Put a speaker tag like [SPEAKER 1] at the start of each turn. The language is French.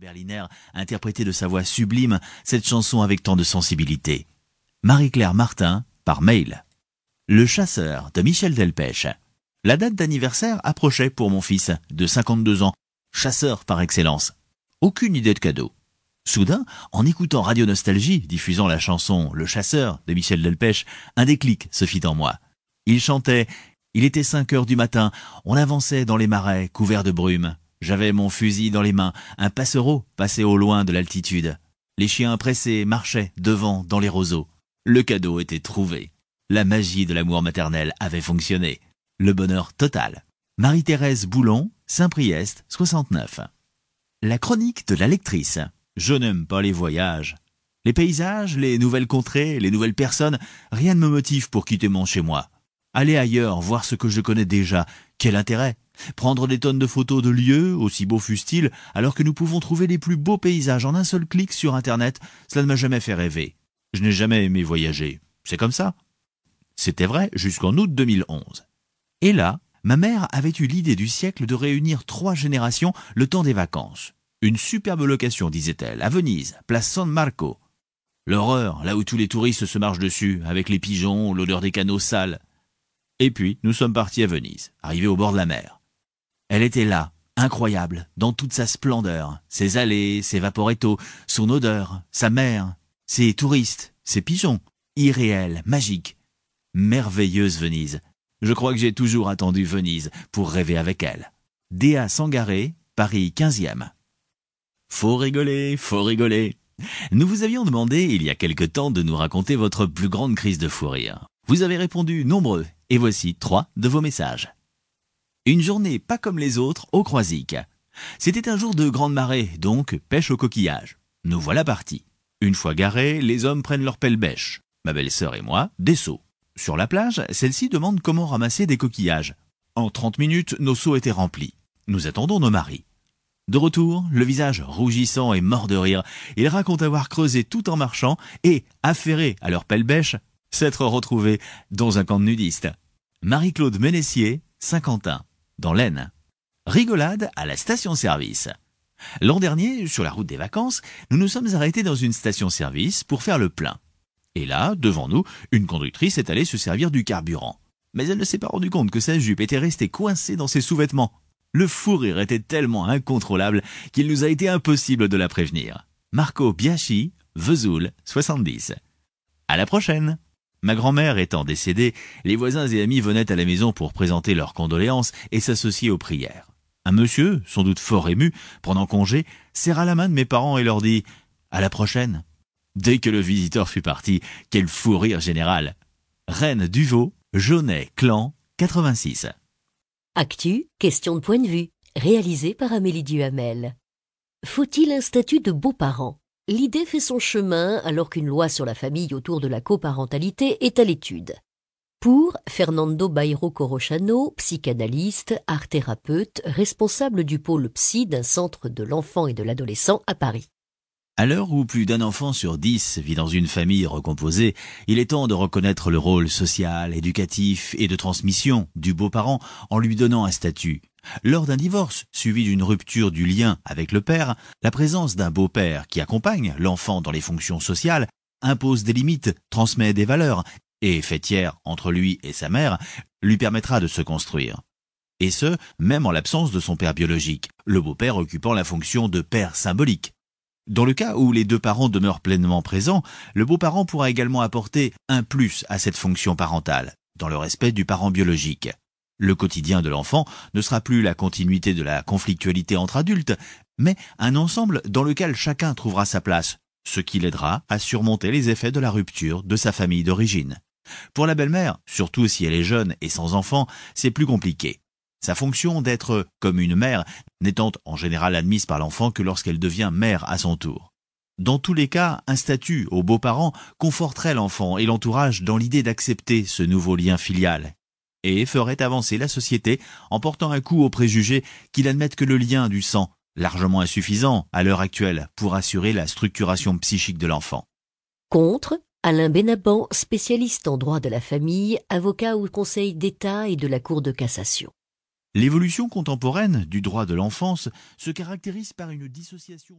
[SPEAKER 1] Berliner de sa voix sublime cette chanson avec tant de sensibilité. Marie-Claire Martin, par mail. Le chasseur de Michel Delpech. La date d'anniversaire approchait pour mon fils, de 52 ans, chasseur par excellence. Aucune idée de cadeau. Soudain, en écoutant Radio Nostalgie, diffusant la chanson Le chasseur de Michel Delpech, un déclic se fit en moi. Il chantait Il était cinq heures du matin, on avançait dans les marais couverts de brume. J'avais mon fusil dans les mains, un passereau passait au loin de l'altitude. Les chiens pressés marchaient devant dans les roseaux. Le cadeau était trouvé. La magie de l'amour maternel avait fonctionné. Le bonheur total. Marie-Thérèse Boulon, Saint-Priest, 69. La chronique de la lectrice. Je n'aime pas les voyages. Les paysages, les nouvelles contrées, les nouvelles personnes, rien ne me motive pour quitter mon chez moi. Aller ailleurs, voir ce que je connais déjà, quel intérêt? Prendre des tonnes de photos de lieux, aussi beaux fussent-ils, alors que nous pouvons trouver les plus beaux paysages en un seul clic sur Internet, cela ne m'a jamais fait rêver. Je n'ai jamais aimé voyager. C'est comme ça. C'était vrai jusqu'en août 2011. Et là, ma mère avait eu l'idée du siècle de réunir trois générations le temps des vacances. Une superbe location, disait-elle, à Venise, place San Marco. L'horreur, là où tous les touristes se marchent dessus, avec les pigeons, l'odeur des canaux sales. Et puis, nous sommes partis à Venise, arrivés au bord de la mer. Elle était là, incroyable, dans toute sa splendeur, ses allées, ses vaporettos, son odeur, sa mer, ses touristes, ses pigeons, irréels, magiques. Merveilleuse Venise. Je crois que j'ai toujours attendu Venise pour rêver avec elle. Déa Sangaré, Paris 15e. Faut rigoler, faut rigoler. Nous vous avions demandé il y a quelque temps de nous raconter votre plus grande crise de fou rire. Vous avez répondu nombreux, et voici trois de vos messages. Une journée pas comme les autres au Croisic. C'était un jour de grande marée, donc pêche au coquillage. Nous voilà partis. Une fois garés, les hommes prennent leur pelle-bêche. Ma belle-sœur et moi, des seaux. Sur la plage, celle-ci demande comment ramasser des coquillages. En 30 minutes, nos seaux étaient remplis. Nous attendons nos maris. De retour, le visage rougissant et mort de rire, ils racontent avoir creusé tout en marchant et, affairés à leur pelle-bêche, s'être retrouvés dans un camp de nudistes. Marie-Claude Ménessier, Saint-Quentin dans l'Aisne. Rigolade à la station-service. L'an dernier, sur la route des vacances, nous nous sommes arrêtés dans une station-service pour faire le plein. Et là, devant nous, une conductrice est allée se servir du carburant. Mais elle ne s'est pas rendue compte que sa jupe était restée coincée dans ses sous-vêtements. Le fou rire était tellement incontrôlable qu'il nous a été impossible de la prévenir. Marco Biachi, Vesoul, 70. À la prochaine! Ma grand-mère étant décédée, les voisins et amis venaient à la maison pour présenter leurs condoléances et s'associer aux prières. Un monsieur, sans doute fort ému, prenant congé, serra la main de mes parents et leur dit À la prochaine. Dès que le visiteur fut parti, quel fou rire général. Reine Duvaux, Jaunet, Clan, 86.
[SPEAKER 2] Actu, question de point de vue, réalisé par Amélie Duhamel. Faut-il un statut de beau-parent? L'idée fait son chemin alors qu'une loi sur la famille autour de la coparentalité est à l'étude. Pour Fernando Bairo Corochano, psychanalyste, art-thérapeute, responsable du pôle psy d'un centre de l'enfant et de l'adolescent à Paris.
[SPEAKER 1] À l'heure où plus d'un enfant sur dix vit dans une famille recomposée, il est temps de reconnaître le rôle social, éducatif et de transmission du beau-parent en lui donnant un statut. Lors d'un divorce suivi d'une rupture du lien avec le père, la présence d'un beau-père qui accompagne l'enfant dans les fonctions sociales impose des limites, transmet des valeurs et fait tiers entre lui et sa mère lui permettra de se construire. Et ce, même en l'absence de son père biologique, le beau-père occupant la fonction de père symbolique. Dans le cas où les deux parents demeurent pleinement présents, le beau-parent pourra également apporter un plus à cette fonction parentale, dans le respect du parent biologique. Le quotidien de l'enfant ne sera plus la continuité de la conflictualité entre adultes, mais un ensemble dans lequel chacun trouvera sa place, ce qui l'aidera à surmonter les effets de la rupture de sa famille d'origine. Pour la belle-mère, surtout si elle est jeune et sans enfant, c'est plus compliqué. Sa fonction d'être comme une mère n'étant en général admise par l'enfant que lorsqu'elle devient mère à son tour. Dans tous les cas, un statut aux beaux-parents conforterait l'enfant et l'entourage dans l'idée d'accepter ce nouveau lien filial et ferait avancer la société en portant un coup aux préjugés qu'il admettent que le lien du sang, largement insuffisant à l'heure actuelle pour assurer la structuration psychique de l'enfant.
[SPEAKER 2] Contre, Alain Benaban, spécialiste en droit de la famille, avocat au Conseil d'État et de la Cour de cassation.
[SPEAKER 1] L'évolution contemporaine du droit de l'enfance se caractérise par une dissociation